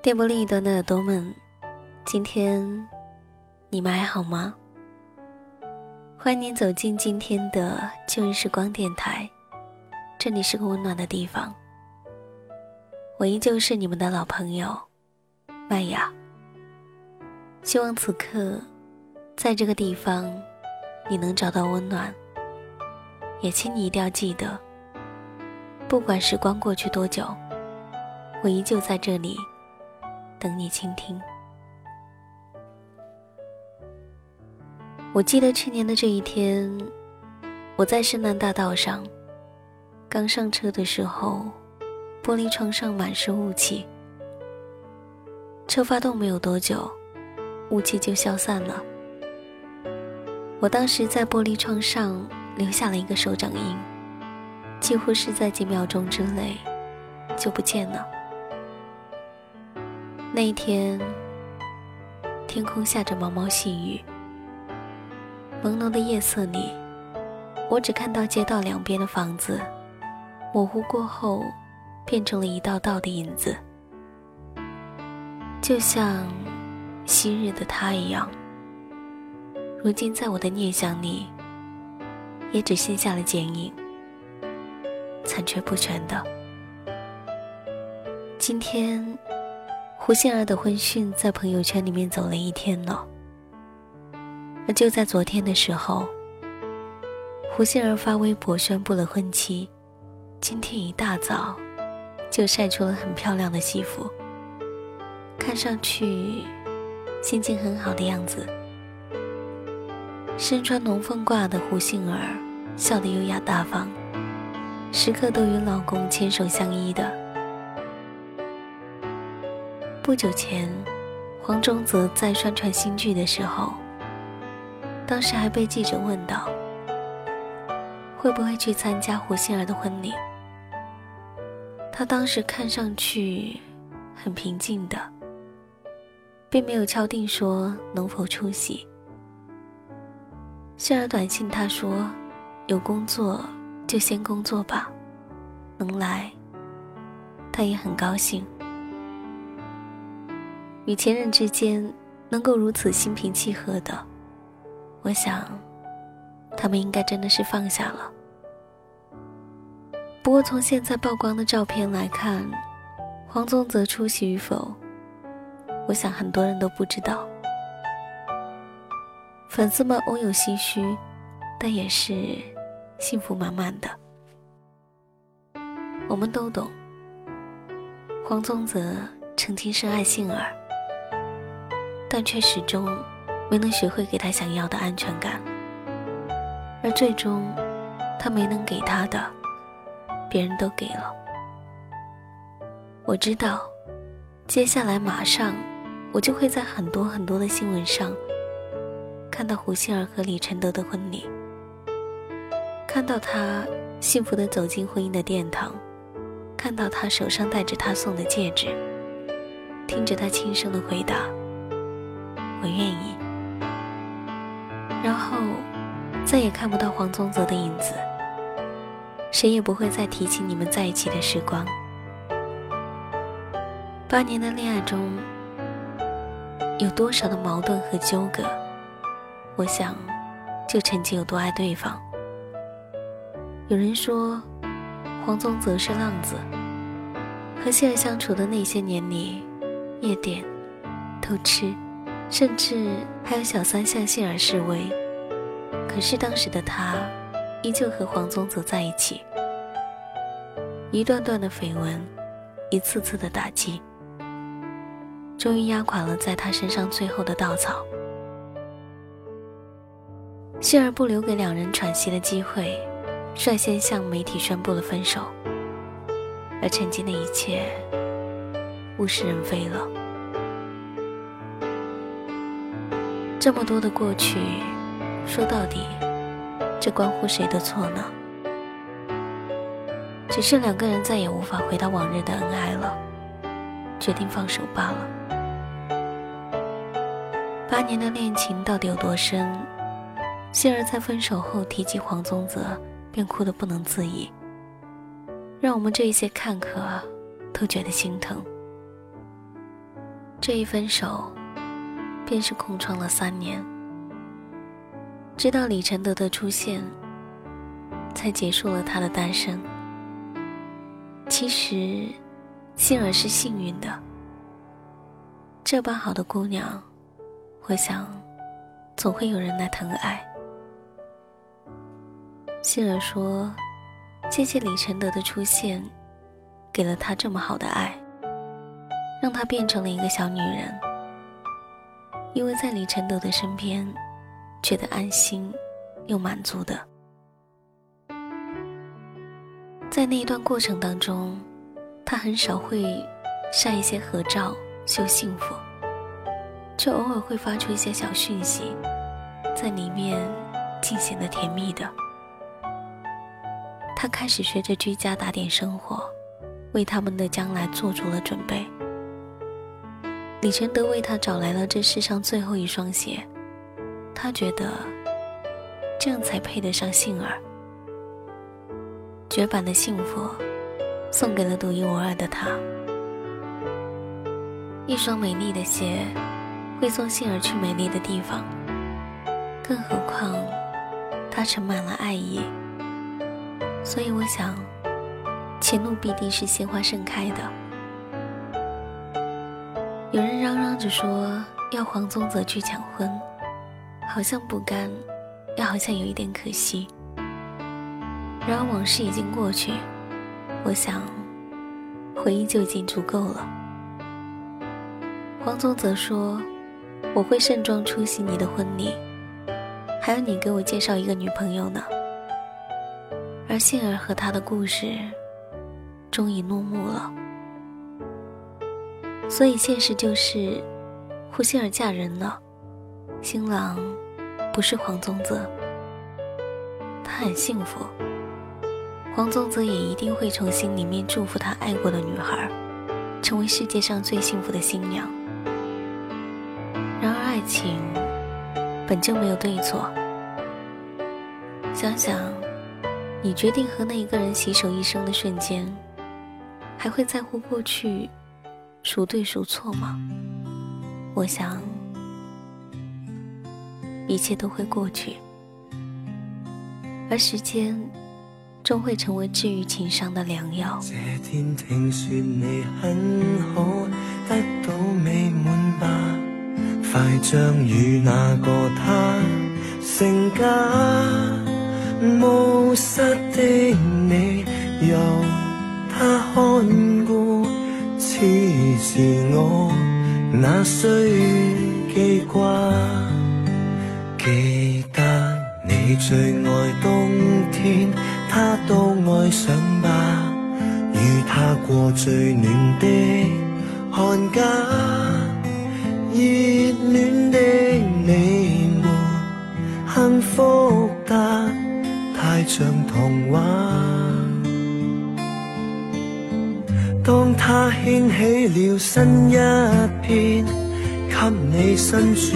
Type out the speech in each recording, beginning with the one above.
电波另一端的耳朵们，今天你们还好吗？欢迎您走进今天的旧日时光电台，这里是个温暖的地方。我依旧是你们的老朋友麦雅。希望此刻，在这个地方，你能找到温暖。也请你一定要记得，不管时光过去多久，我依旧在这里。等你倾听。我记得去年的这一天，我在深南大道上，刚上车的时候，玻璃窗上满是雾气。车发动没有多久，雾气就消散了。我当时在玻璃窗上留下了一个手掌印，几乎是在几秒钟之内就不见了。那一天，天空下着毛毛细雨。朦胧的夜色里，我只看到街道两边的房子，模糊过后，变成了一道道的影子，就像昔日的他一样。如今，在我的念想里，也只剩下了剪影，残缺不全的。今天。胡杏儿的婚讯在朋友圈里面走了一天了，而就在昨天的时候，胡杏儿发微博宣布了婚期。今天一大早就晒出了很漂亮的西服，看上去心情很好的样子。身穿龙凤褂的胡杏儿笑得优雅大方，时刻都与老公牵手相依的。不久前，黄宗泽在宣传新剧的时候，当时还被记者问到会不会去参加胡杏儿的婚礼。他当时看上去很平静的，并没有敲定说能否出席。杏儿短信他说：“有工作就先工作吧，能来，他也很高兴。”与前任之间能够如此心平气和的，我想，他们应该真的是放下了。不过从现在曝光的照片来看，黄宗泽出席与否，我想很多人都不知道。粉丝们偶有唏嘘，但也是幸福满满的。我们都懂，黄宗泽曾经深爱杏儿。但却始终没能学会给他想要的安全感，而最终，他没能给他的，别人都给了。我知道，接下来马上，我就会在很多很多的新闻上，看到胡杏儿和李承德的婚礼，看到他幸福的走进婚姻的殿堂，看到他手上戴着他送的戒指，听着他轻声的回答。我愿意，然后再也看不到黄宗泽的影子，谁也不会再提起你们在一起的时光。八年的恋爱中，有多少的矛盾和纠葛，我想，就曾经有多爱对方。有人说，黄宗泽是浪子，和现在相处的那些年里，夜店，偷吃。甚至还有小三向杏儿示威，可是当时的他依旧和黄宗泽在一起。一段段的绯闻，一次次的打击，终于压垮了在他身上最后的稻草。杏儿不留给两人喘息的机会，率先向媒体宣布了分手，而曾经的一切物是人非了。这么多的过去，说到底，这关乎谁的错呢？只是两个人再也无法回到往日的恩爱了，决定放手罢了。八年的恋情到底有多深？希儿在分手后提及黄宗泽，便哭得不能自已，让我们这一些看客都觉得心疼。这一分手，便是空窗了三年。直到李承德的出现，才结束了他的单身。其实，杏儿是幸运的。这般好的姑娘，我想，总会有人来疼爱。杏儿说：“谢谢李承德的出现，给了她这么好的爱。”让她变成了一个小女人，因为在李承德的身边，觉得安心又满足的。在那一段过程当中，他很少会晒一些合照秀幸福，却偶尔会发出一些小讯息，在里面尽显得甜蜜的。他开始学着居家打点生活，为他们的将来做足了准备。李承德为他找来了这世上最后一双鞋，他觉得这样才配得上杏儿。绝版的幸福，送给了独一无二的他。一双美丽的鞋，会送杏儿去美丽的地方。更何况，它盛满了爱意。所以我想，前路必定是鲜花盛开的。有人嚷嚷着说要黄宗泽去抢婚，好像不甘，又好像有一点可惜。然而往事已经过去，我想回忆就已经足够了。黄宗泽说：“我会盛装出席你的婚礼，还要你给我介绍一个女朋友呢。”而杏儿和他的故事终于落幕了。所以现实就是，胡杏儿嫁人了，新郎不是黄宗泽，他很幸福。黄宗泽也一定会从心里面祝福他爱过的女孩，成为世界上最幸福的新娘。然而爱情本就没有对错，想想，你决定和那一个人携手一生的瞬间，还会在乎过去？孰对孰错吗？我想，一切都会过去，而时间终会成为治愈情伤的良药。这天听说你很好，得到美满吧？快将与那个他成家，无失的你由他看顾。似是我那需记挂，记得你最爱冬天，他都爱上吧。与他过最暖的寒假，热恋的你们，幸福得太像童话。当他掀起了新一片，给你新转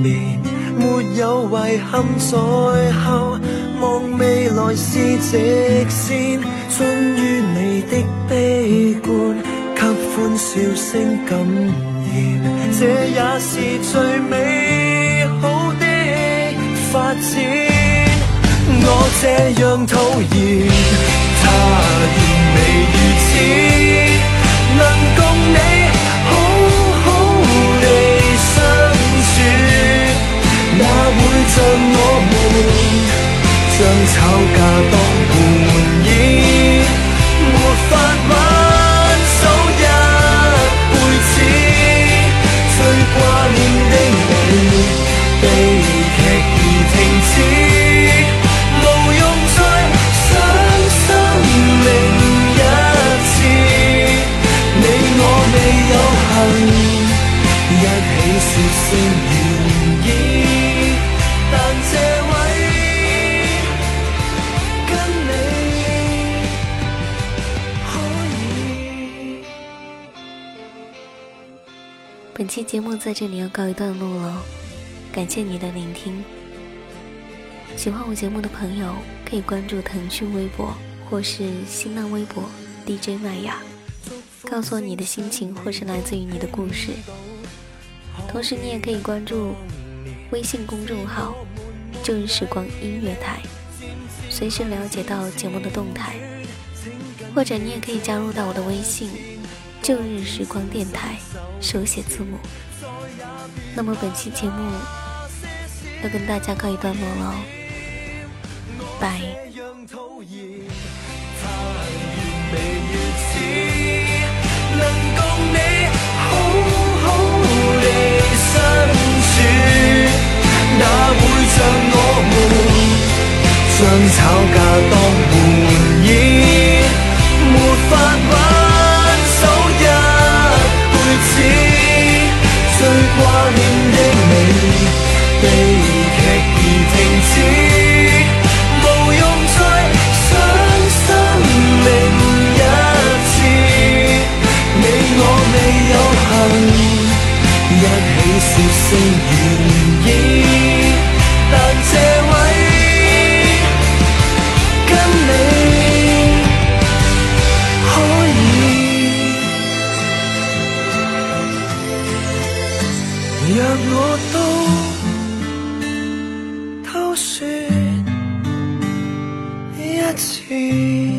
变，没有遗憾在后，望未来是直线。终于你的悲观，给欢笑声感染，这也是最美好的发展。我这样讨厌，将吵架当玩意没法挽手一辈子最挂念的你悲剧而停止毋用再伤心另一次你我未有幸一起说声愿意期节目在这里要告一段落了，感谢你的聆听。喜欢我节目的朋友可以关注腾讯微博或是新浪微博 DJ 麦雅，告诉我你的心情或是来自于你的故事。同时，你也可以关注微信公众号“旧日时光音乐台”，随时了解到节目的动态。或者，你也可以加入到我的微信“旧日时光电台”。手写字母。那么本期节目要跟大家告一段落了，拜。将吵架当玩意，没法。悲剧已停止，无用再相信。另一次，你我未有幸一起说声。起